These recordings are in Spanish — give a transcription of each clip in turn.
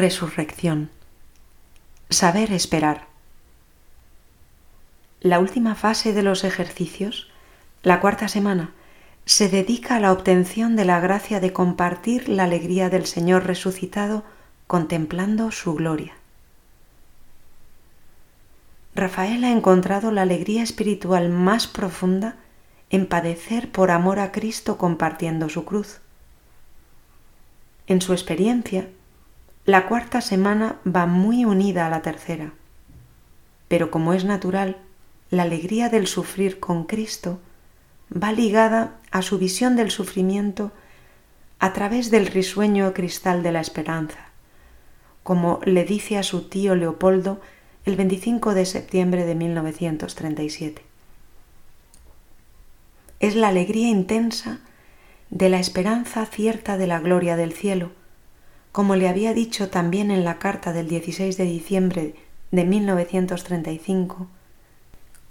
resurrección. Saber esperar. La última fase de los ejercicios, la cuarta semana, se dedica a la obtención de la gracia de compartir la alegría del Señor resucitado contemplando su gloria. Rafael ha encontrado la alegría espiritual más profunda en padecer por amor a Cristo compartiendo su cruz. En su experiencia, la cuarta semana va muy unida a la tercera, pero como es natural, la alegría del sufrir con Cristo va ligada a su visión del sufrimiento a través del risueño cristal de la esperanza, como le dice a su tío Leopoldo el 25 de septiembre de 1937. Es la alegría intensa de la esperanza cierta de la gloria del cielo, como le había dicho también en la carta del 16 de diciembre de 1935,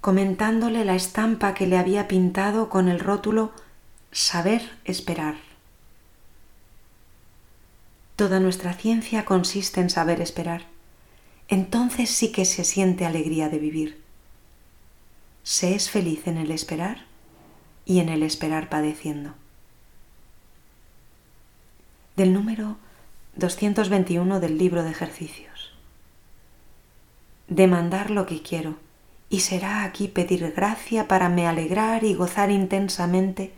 comentándole la estampa que le había pintado con el rótulo Saber esperar. Toda nuestra ciencia consiste en saber esperar. Entonces sí que se siente alegría de vivir. Se es feliz en el esperar y en el esperar padeciendo. Del número 221 del libro de ejercicios. Demandar lo que quiero y será aquí pedir gracia para me alegrar y gozar intensamente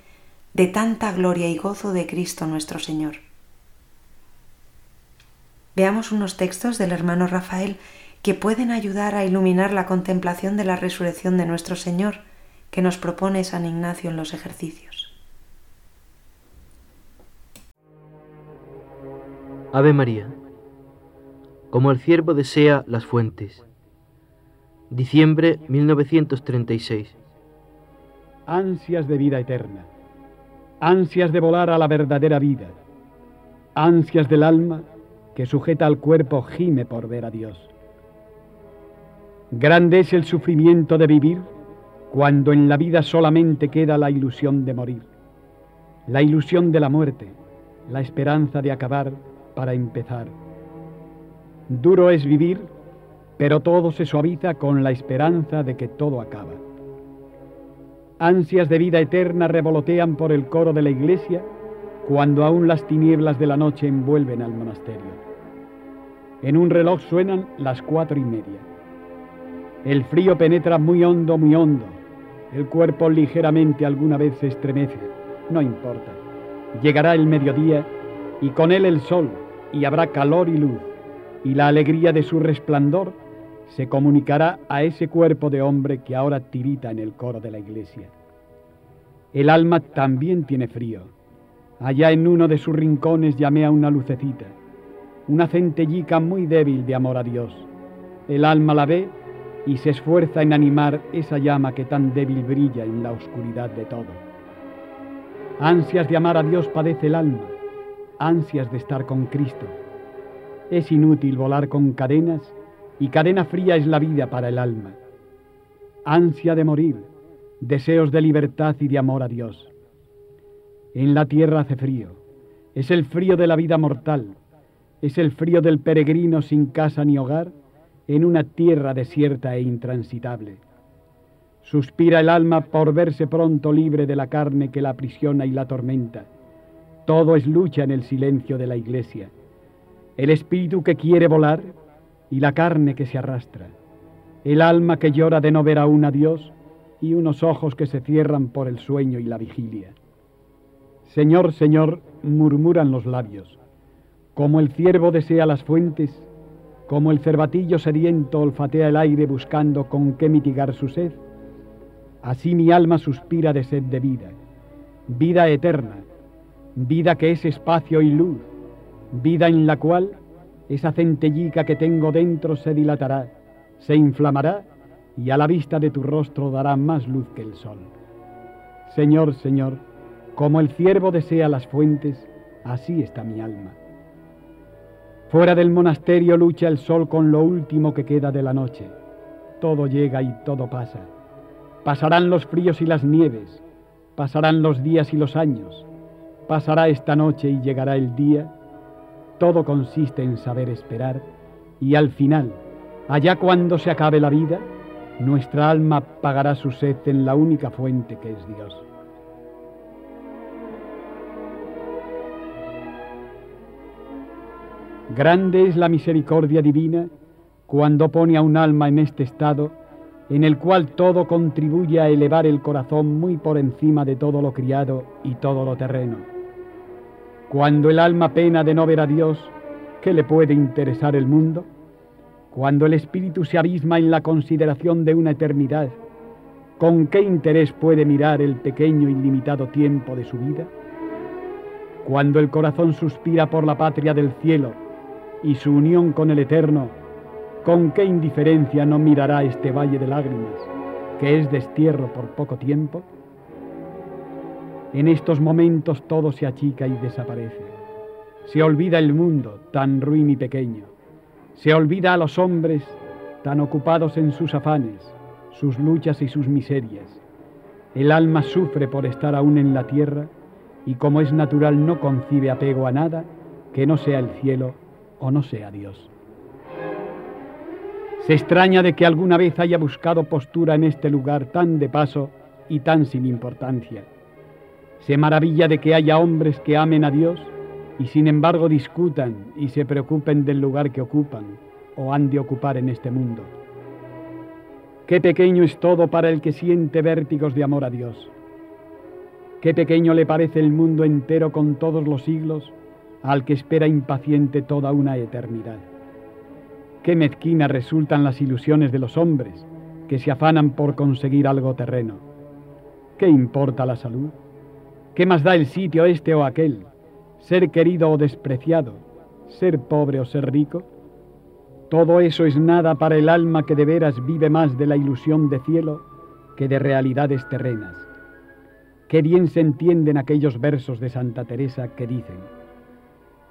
de tanta gloria y gozo de Cristo nuestro Señor. Veamos unos textos del hermano Rafael que pueden ayudar a iluminar la contemplación de la resurrección de nuestro Señor que nos propone San Ignacio en los ejercicios. Ave María, como el ciervo desea las fuentes Diciembre 1936. Ansias de vida eterna, ansias de volar a la verdadera vida, ansias del alma que sujeta al cuerpo gime por ver a Dios. Grande es el sufrimiento de vivir cuando en la vida solamente queda la ilusión de morir, la ilusión de la muerte, la esperanza de acabar para empezar. Duro es vivir pero todo se suaviza con la esperanza de que todo acaba. Ansias de vida eterna revolotean por el coro de la iglesia cuando aún las tinieblas de la noche envuelven al monasterio. En un reloj suenan las cuatro y media. El frío penetra muy hondo, muy hondo. El cuerpo ligeramente alguna vez se estremece. No importa. Llegará el mediodía y con él el sol y habrá calor y luz y la alegría de su resplandor se comunicará a ese cuerpo de hombre que ahora tirita en el coro de la iglesia. El alma también tiene frío. Allá en uno de sus rincones llamea una lucecita, una centellica muy débil de amor a Dios. El alma la ve y se esfuerza en animar esa llama que tan débil brilla en la oscuridad de todo. Ansias de amar a Dios padece el alma, ansias de estar con Cristo. Es inútil volar con cadenas y cadena fría es la vida para el alma. Ansia de morir, deseos de libertad y de amor a Dios. En la tierra hace frío, es el frío de la vida mortal, es el frío del peregrino sin casa ni hogar en una tierra desierta e intransitable. Suspira el alma por verse pronto libre de la carne que la aprisiona y la tormenta. Todo es lucha en el silencio de la iglesia. El espíritu que quiere volar y la carne que se arrastra, el alma que llora de no ver aún a Dios y unos ojos que se cierran por el sueño y la vigilia. Señor, Señor, murmuran los labios, como el ciervo desea las fuentes, como el cervatillo sediento olfatea el aire buscando con qué mitigar su sed, así mi alma suspira de sed de vida, vida eterna, vida que es espacio y luz, vida en la cual esa centellica que tengo dentro se dilatará, se inflamará y a la vista de tu rostro dará más luz que el sol. Señor, Señor, como el ciervo desea las fuentes, así está mi alma. Fuera del monasterio lucha el sol con lo último que queda de la noche. Todo llega y todo pasa. Pasarán los fríos y las nieves, pasarán los días y los años, pasará esta noche y llegará el día todo consiste en saber esperar y al final, allá cuando se acabe la vida, nuestra alma pagará su sed en la única fuente que es Dios. Grande es la misericordia divina cuando pone a un alma en este estado en el cual todo contribuye a elevar el corazón muy por encima de todo lo criado y todo lo terreno. Cuando el alma pena de no ver a Dios, ¿qué le puede interesar el mundo? Cuando el espíritu se abisma en la consideración de una eternidad, ¿con qué interés puede mirar el pequeño y limitado tiempo de su vida? Cuando el corazón suspira por la patria del cielo y su unión con el eterno, ¿con qué indiferencia no mirará este valle de lágrimas, que es destierro por poco tiempo? En estos momentos todo se achica y desaparece. Se olvida el mundo, tan ruin y pequeño. Se olvida a los hombres, tan ocupados en sus afanes, sus luchas y sus miserias. El alma sufre por estar aún en la tierra y como es natural no concibe apego a nada que no sea el cielo o no sea Dios. Se extraña de que alguna vez haya buscado postura en este lugar tan de paso y tan sin importancia se maravilla de que haya hombres que amen a Dios y sin embargo discutan y se preocupen del lugar que ocupan o han de ocupar en este mundo. Qué pequeño es todo para el que siente vértigos de amor a Dios. Qué pequeño le parece el mundo entero con todos los siglos al que espera impaciente toda una eternidad. Qué mezquinas resultan las ilusiones de los hombres que se afanan por conseguir algo terreno. ¿Qué importa la salud? ¿Qué más da el sitio este o aquel? Ser querido o despreciado, ser pobre o ser rico. Todo eso es nada para el alma que de veras vive más de la ilusión de cielo que de realidades terrenas. Qué bien se entienden aquellos versos de Santa Teresa que dicen,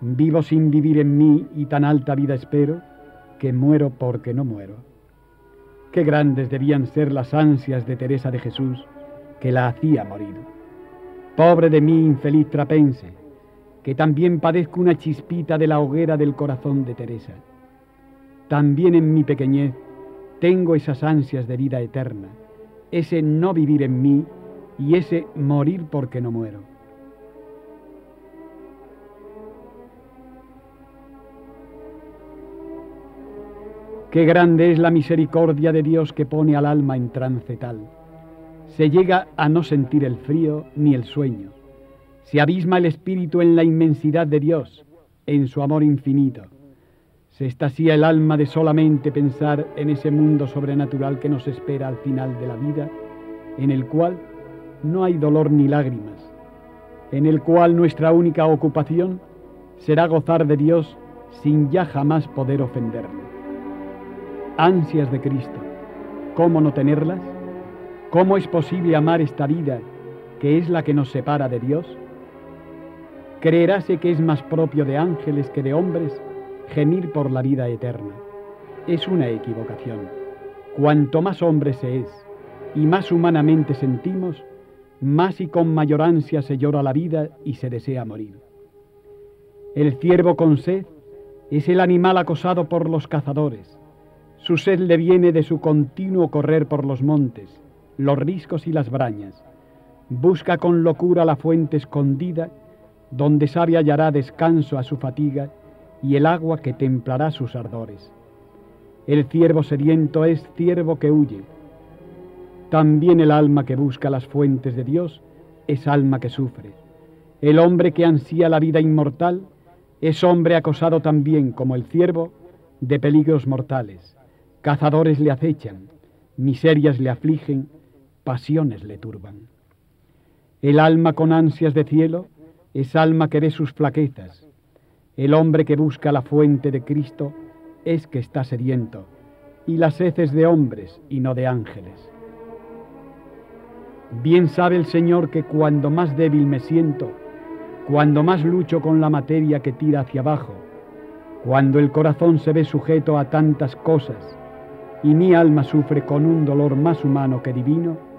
vivo sin vivir en mí y tan alta vida espero, que muero porque no muero. Qué grandes debían ser las ansias de Teresa de Jesús que la hacía morir. Pobre de mí, infeliz trapense, que también padezco una chispita de la hoguera del corazón de Teresa. También en mi pequeñez tengo esas ansias de vida eterna, ese no vivir en mí y ese morir porque no muero. Qué grande es la misericordia de Dios que pone al alma en trance tal se llega a no sentir el frío ni el sueño. Se abisma el espíritu en la inmensidad de Dios, en su amor infinito. Se estasía el alma de solamente pensar en ese mundo sobrenatural que nos espera al final de la vida, en el cual no hay dolor ni lágrimas, en el cual nuestra única ocupación será gozar de Dios sin ya jamás poder ofenderle. Ansias de Cristo, ¿cómo no tenerlas? ¿Cómo es posible amar esta vida que es la que nos separa de Dios? Creeráse que es más propio de ángeles que de hombres gemir por la vida eterna. Es una equivocación. Cuanto más hombre se es y más humanamente sentimos, más y con mayor ansia se llora la vida y se desea morir. El ciervo con sed es el animal acosado por los cazadores. Su sed le viene de su continuo correr por los montes los riscos y las brañas. Busca con locura la fuente escondida, donde sabe hallará descanso a su fatiga y el agua que templará sus ardores. El ciervo sediento es ciervo que huye. También el alma que busca las fuentes de Dios es alma que sufre. El hombre que ansía la vida inmortal es hombre acosado también como el ciervo de peligros mortales. Cazadores le acechan, miserias le afligen, pasiones le turban. El alma con ansias de cielo es alma que ve sus flaquezas. El hombre que busca la fuente de Cristo es que está sediento, y las heces de hombres y no de ángeles. Bien sabe el Señor que cuando más débil me siento, cuando más lucho con la materia que tira hacia abajo, cuando el corazón se ve sujeto a tantas cosas y mi alma sufre con un dolor más humano que divino,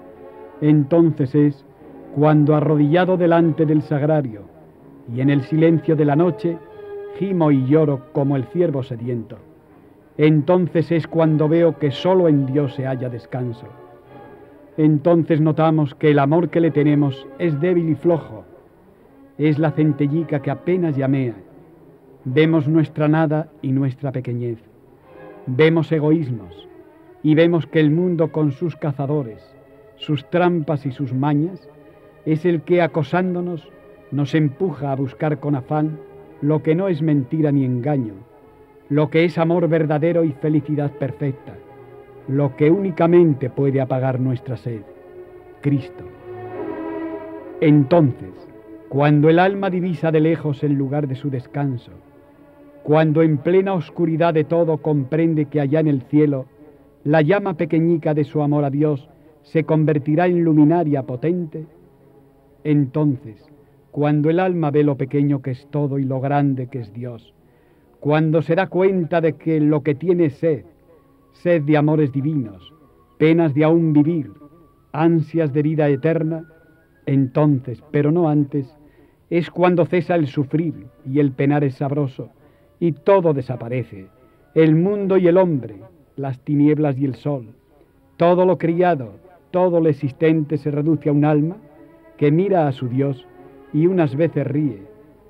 entonces es cuando arrodillado delante del sagrario y en el silencio de la noche, gimo y lloro como el ciervo sediento. Entonces es cuando veo que solo en Dios se halla descanso. Entonces notamos que el amor que le tenemos es débil y flojo. Es la centellica que apenas llamea. Vemos nuestra nada y nuestra pequeñez. Vemos egoísmos y vemos que el mundo con sus cazadores, sus trampas y sus mañas es el que acosándonos nos empuja a buscar con afán lo que no es mentira ni engaño, lo que es amor verdadero y felicidad perfecta, lo que únicamente puede apagar nuestra sed, Cristo. Entonces, cuando el alma divisa de lejos el lugar de su descanso, cuando en plena oscuridad de todo comprende que allá en el cielo la llama pequeñica de su amor a Dios se convertirá en luminaria potente, entonces, cuando el alma ve lo pequeño que es todo y lo grande que es Dios, cuando se da cuenta de que lo que tiene sed, sed de amores divinos, penas de aún vivir, ansias de vida eterna, entonces, pero no antes, es cuando cesa el sufrir y el penar es sabroso, y todo desaparece, el mundo y el hombre, las tinieblas y el sol, todo lo criado, todo lo existente se reduce a un alma que mira a su Dios y unas veces ríe,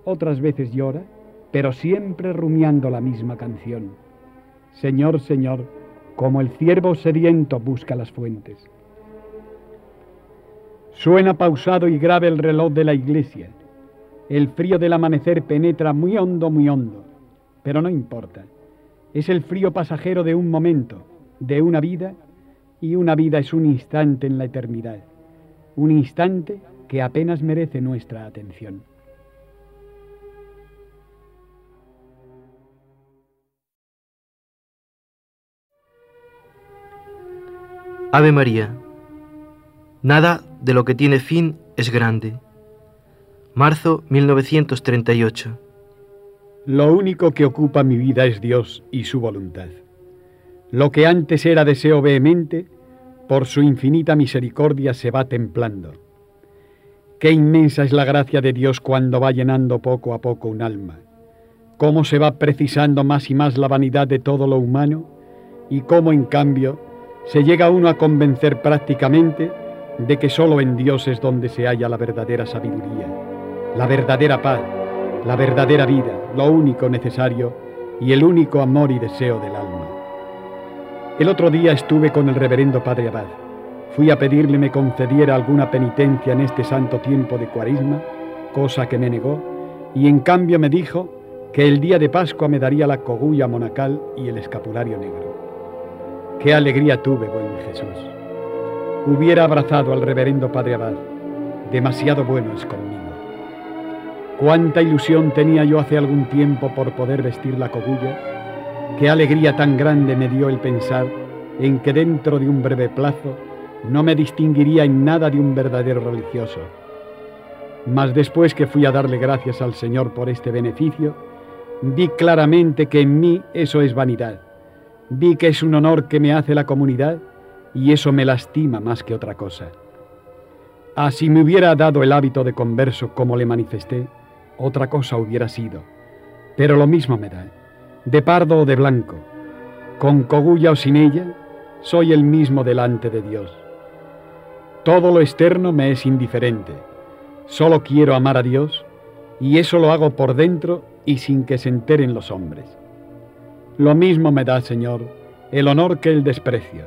otras veces llora, pero siempre rumiando la misma canción. Señor, Señor, como el ciervo sediento busca las fuentes. Suena pausado y grave el reloj de la iglesia. El frío del amanecer penetra muy hondo, muy hondo, pero no importa. Es el frío pasajero de un momento, de una vida, y una vida es un instante en la eternidad, un instante que apenas merece nuestra atención. Ave María. Nada de lo que tiene fin es grande. Marzo 1938. Lo único que ocupa mi vida es Dios y su voluntad. Lo que antes era deseo vehemente, por su infinita misericordia se va templando. Qué inmensa es la gracia de Dios cuando va llenando poco a poco un alma. Cómo se va precisando más y más la vanidad de todo lo humano y cómo en cambio se llega uno a convencer prácticamente de que solo en Dios es donde se halla la verdadera sabiduría, la verdadera paz, la verdadera vida, lo único necesario y el único amor y deseo del alma. El otro día estuve con el reverendo Padre Abad. Fui a pedirle me concediera alguna penitencia en este santo tiempo de cuarisma, cosa que me negó, y en cambio me dijo que el día de Pascua me daría la cogulla monacal y el escapulario negro. Qué alegría tuve, buen Jesús. Hubiera abrazado al reverendo Padre Abad. Demasiado bueno es conmigo. Cuánta ilusión tenía yo hace algún tiempo por poder vestir la cogulla. Qué alegría tan grande me dio el pensar en que dentro de un breve plazo no me distinguiría en nada de un verdadero religioso. Mas después que fui a darle gracias al Señor por este beneficio, vi claramente que en mí eso es vanidad Vi que es un honor que me hace la comunidad y eso me lastima más que otra cosa. Así me hubiera dado el hábito de converso como le manifesté, otra cosa hubiera sido. Pero lo mismo me da, de pardo o de blanco, con cogulla o sin ella, soy el mismo delante de Dios. Todo lo externo me es indiferente, solo quiero amar a Dios y eso lo hago por dentro y sin que se enteren los hombres. Lo mismo me da, Señor, el honor que el desprecio.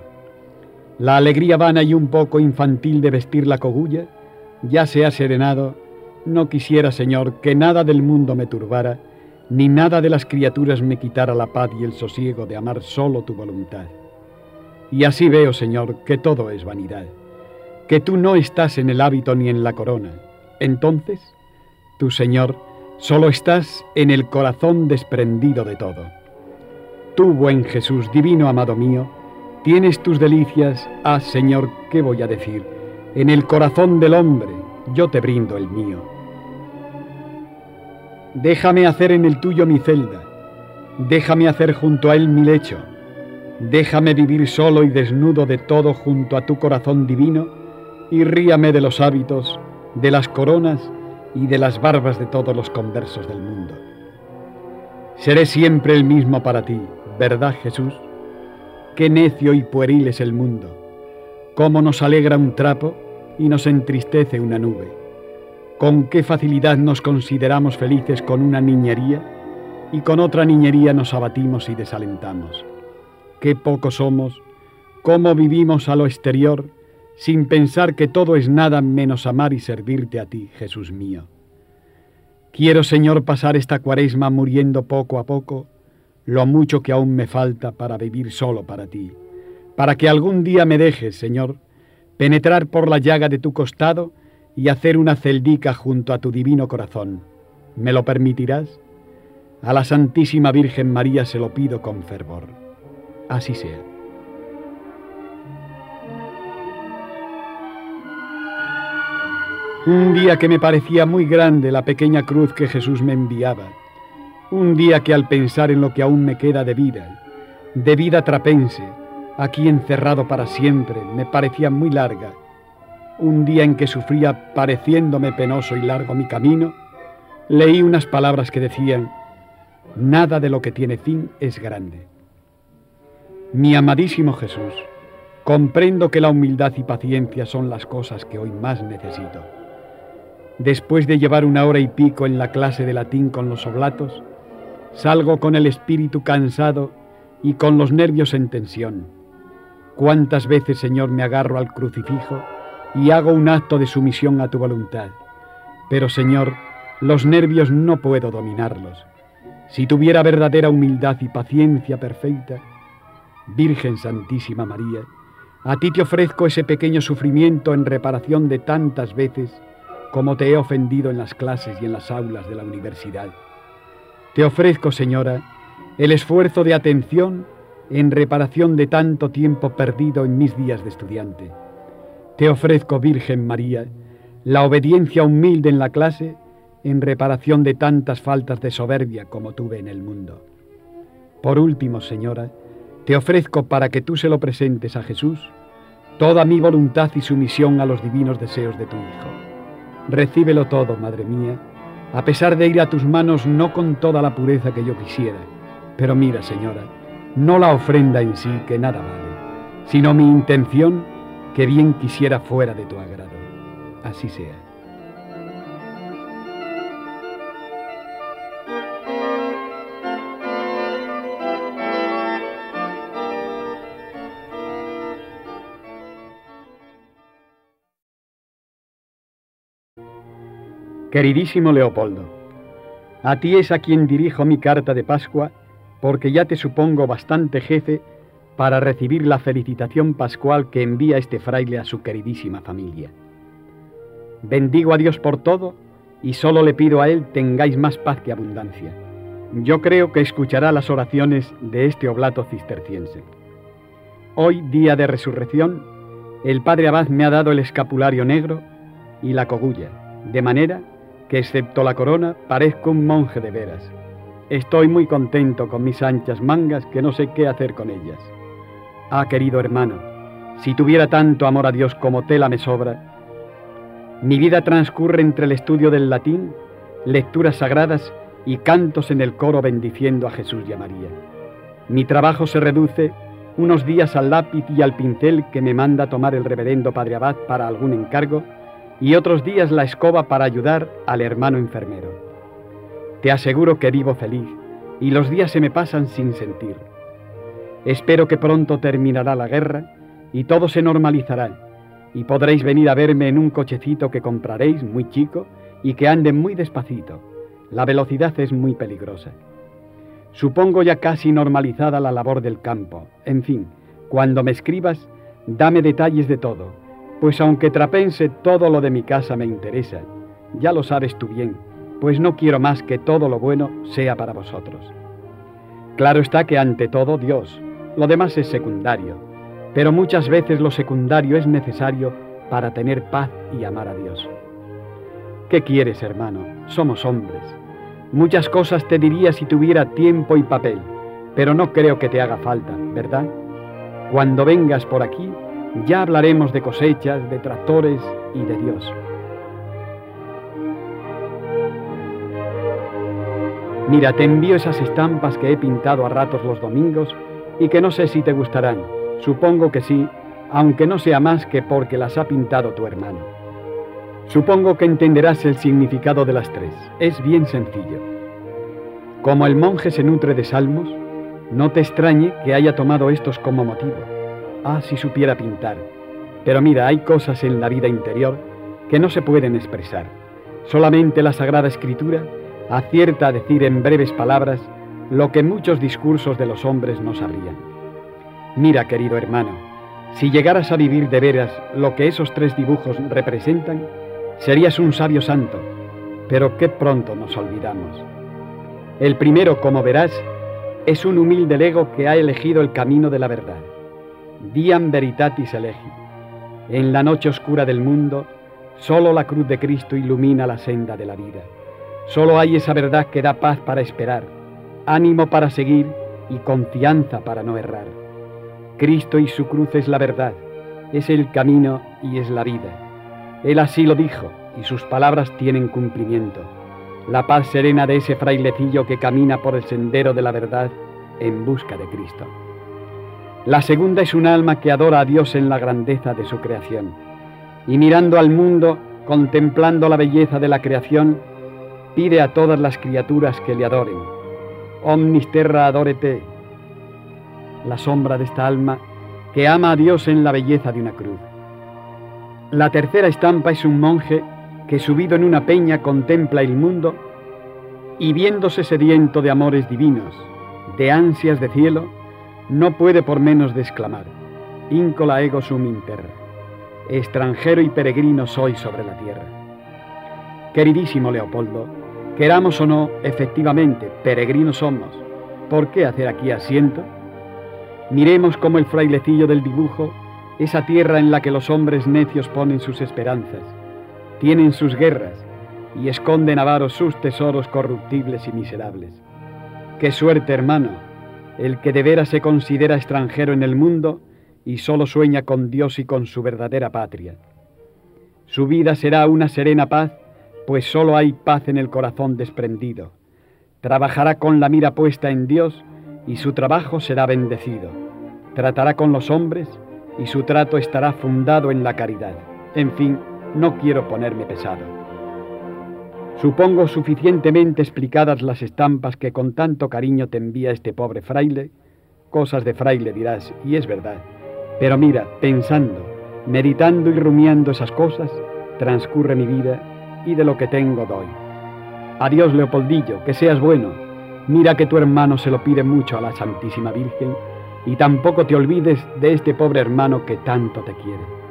La alegría vana y un poco infantil de vestir la cogulla ya se ha serenado. No quisiera, Señor, que nada del mundo me turbara, ni nada de las criaturas me quitara la paz y el sosiego de amar solo tu voluntad. Y así veo, Señor, que todo es vanidad, que tú no estás en el hábito ni en la corona. Entonces, tú, Señor, solo estás en el corazón desprendido de todo. Tú, buen Jesús, divino amado mío, tienes tus delicias, ah Señor, ¿qué voy a decir? En el corazón del hombre yo te brindo el mío. Déjame hacer en el tuyo mi celda, déjame hacer junto a él mi lecho, déjame vivir solo y desnudo de todo junto a tu corazón divino, y ríame de los hábitos, de las coronas y de las barbas de todos los conversos del mundo. Seré siempre el mismo para ti, ¿verdad Jesús? Qué necio y pueril es el mundo. Cómo nos alegra un trapo y nos entristece una nube. Con qué facilidad nos consideramos felices con una niñería y con otra niñería nos abatimos y desalentamos. Qué poco somos, cómo vivimos a lo exterior sin pensar que todo es nada menos amar y servirte a ti, Jesús mío. Quiero, Señor, pasar esta cuaresma muriendo poco a poco lo mucho que aún me falta para vivir solo para ti, para que algún día me dejes, Señor, penetrar por la llaga de tu costado y hacer una celdica junto a tu divino corazón. ¿Me lo permitirás? A la Santísima Virgen María se lo pido con fervor. Así sea. Un día que me parecía muy grande la pequeña cruz que Jesús me enviaba. Un día que al pensar en lo que aún me queda de vida, de vida trapense, aquí encerrado para siempre, me parecía muy larga. Un día en que sufría pareciéndome penoso y largo mi camino, leí unas palabras que decían, nada de lo que tiene fin es grande. Mi amadísimo Jesús, comprendo que la humildad y paciencia son las cosas que hoy más necesito. Después de llevar una hora y pico en la clase de latín con los oblatos, salgo con el espíritu cansado y con los nervios en tensión. ¿Cuántas veces, Señor, me agarro al crucifijo y hago un acto de sumisión a tu voluntad? Pero, Señor, los nervios no puedo dominarlos. Si tuviera verdadera humildad y paciencia perfecta, Virgen Santísima María, a ti te ofrezco ese pequeño sufrimiento en reparación de tantas veces como te he ofendido en las clases y en las aulas de la universidad. Te ofrezco, Señora, el esfuerzo de atención en reparación de tanto tiempo perdido en mis días de estudiante. Te ofrezco, Virgen María, la obediencia humilde en la clase en reparación de tantas faltas de soberbia como tuve en el mundo. Por último, Señora, te ofrezco para que tú se lo presentes a Jesús toda mi voluntad y sumisión a los divinos deseos de tu Hijo. Recíbelo todo, Madre mía, a pesar de ir a tus manos no con toda la pureza que yo quisiera. Pero mira, Señora, no la ofrenda en sí, que nada vale, sino mi intención, que bien quisiera fuera de tu agrado. Así sea. Queridísimo Leopoldo, a ti es a quien dirijo mi carta de Pascua, porque ya te supongo bastante jefe para recibir la felicitación pascual que envía este fraile a su queridísima familia. Bendigo a Dios por todo y solo le pido a Él tengáis más paz que abundancia. Yo creo que escuchará las oraciones de este oblato cisterciense. Hoy, día de resurrección, el Padre Abad me ha dado el escapulario negro y la cogulla, de manera que excepto la corona parezco un monje de veras. Estoy muy contento con mis anchas mangas que no sé qué hacer con ellas. Ah, querido hermano, si tuviera tanto amor a Dios como tela me sobra, mi vida transcurre entre el estudio del latín, lecturas sagradas y cantos en el coro bendiciendo a Jesús y a María. Mi trabajo se reduce unos días al lápiz y al pincel que me manda tomar el reverendo Padre Abad para algún encargo y otros días la escoba para ayudar al hermano enfermero. Te aseguro que vivo feliz y los días se me pasan sin sentir. Espero que pronto terminará la guerra y todo se normalizará y podréis venir a verme en un cochecito que compraréis muy chico y que ande muy despacito. La velocidad es muy peligrosa. Supongo ya casi normalizada la labor del campo. En fin, cuando me escribas, dame detalles de todo pues aunque trapense todo lo de mi casa me interesa, ya lo sabes tú bien, pues no quiero más que todo lo bueno sea para vosotros. Claro está que ante todo Dios, lo demás es secundario, pero muchas veces lo secundario es necesario para tener paz y amar a Dios. ¿Qué quieres, hermano? Somos hombres. Muchas cosas te diría si tuviera tiempo y papel, pero no creo que te haga falta, ¿verdad? Cuando vengas por aquí, ya hablaremos de cosechas, de tractores y de Dios. Mira, te envío esas estampas que he pintado a ratos los domingos y que no sé si te gustarán. Supongo que sí, aunque no sea más que porque las ha pintado tu hermano. Supongo que entenderás el significado de las tres. Es bien sencillo. Como el monje se nutre de salmos, no te extrañe que haya tomado estos como motivo. Ah, si supiera pintar. Pero mira, hay cosas en la vida interior que no se pueden expresar. Solamente la Sagrada Escritura acierta a decir en breves palabras lo que muchos discursos de los hombres no sabrían. Mira, querido hermano, si llegaras a vivir de veras lo que esos tres dibujos representan, serías un sabio santo, pero qué pronto nos olvidamos. El primero, como verás, es un humilde lego que ha elegido el camino de la verdad. Diam veritatis elegi. En la noche oscura del mundo, solo la cruz de Cristo ilumina la senda de la vida. Solo hay esa verdad que da paz para esperar, ánimo para seguir y confianza para no errar. Cristo y su cruz es la verdad, es el camino y es la vida. Él así lo dijo y sus palabras tienen cumplimiento. La paz serena de ese frailecillo que camina por el sendero de la verdad en busca de Cristo. La segunda es un alma que adora a Dios en la grandeza de su creación y mirando al mundo, contemplando la belleza de la creación, pide a todas las criaturas que le adoren. Omnis terra adorete, la sombra de esta alma que ama a Dios en la belleza de una cruz. La tercera estampa es un monje que subido en una peña contempla el mundo y viéndose sediento de amores divinos, de ansias de cielo, no puede por menos de exclamar, Incola ego sum inter, extranjero y peregrino soy sobre la tierra. Queridísimo Leopoldo, Queramos o no, efectivamente, peregrinos somos. ¿Por qué hacer aquí asiento? Miremos como el frailecillo del dibujo, esa tierra en la que los hombres necios ponen sus esperanzas, tienen sus guerras y esconden avaros sus tesoros corruptibles y miserables. Qué suerte, hermano, el que de veras se considera extranjero en el mundo y solo sueña con Dios y con su verdadera patria. Su vida será una serena paz pues solo hay paz en el corazón desprendido. Trabajará con la mira puesta en Dios y su trabajo será bendecido. Tratará con los hombres y su trato estará fundado en la caridad. En fin, no quiero ponerme pesado. Supongo suficientemente explicadas las estampas que con tanto cariño te envía este pobre fraile. Cosas de fraile dirás, y es verdad. Pero mira, pensando, meditando y rumiando esas cosas, transcurre mi vida y de lo que tengo doy. Adiós, Leopoldillo, que seas bueno. Mira que tu hermano se lo pide mucho a la Santísima Virgen y tampoco te olvides de este pobre hermano que tanto te quiere.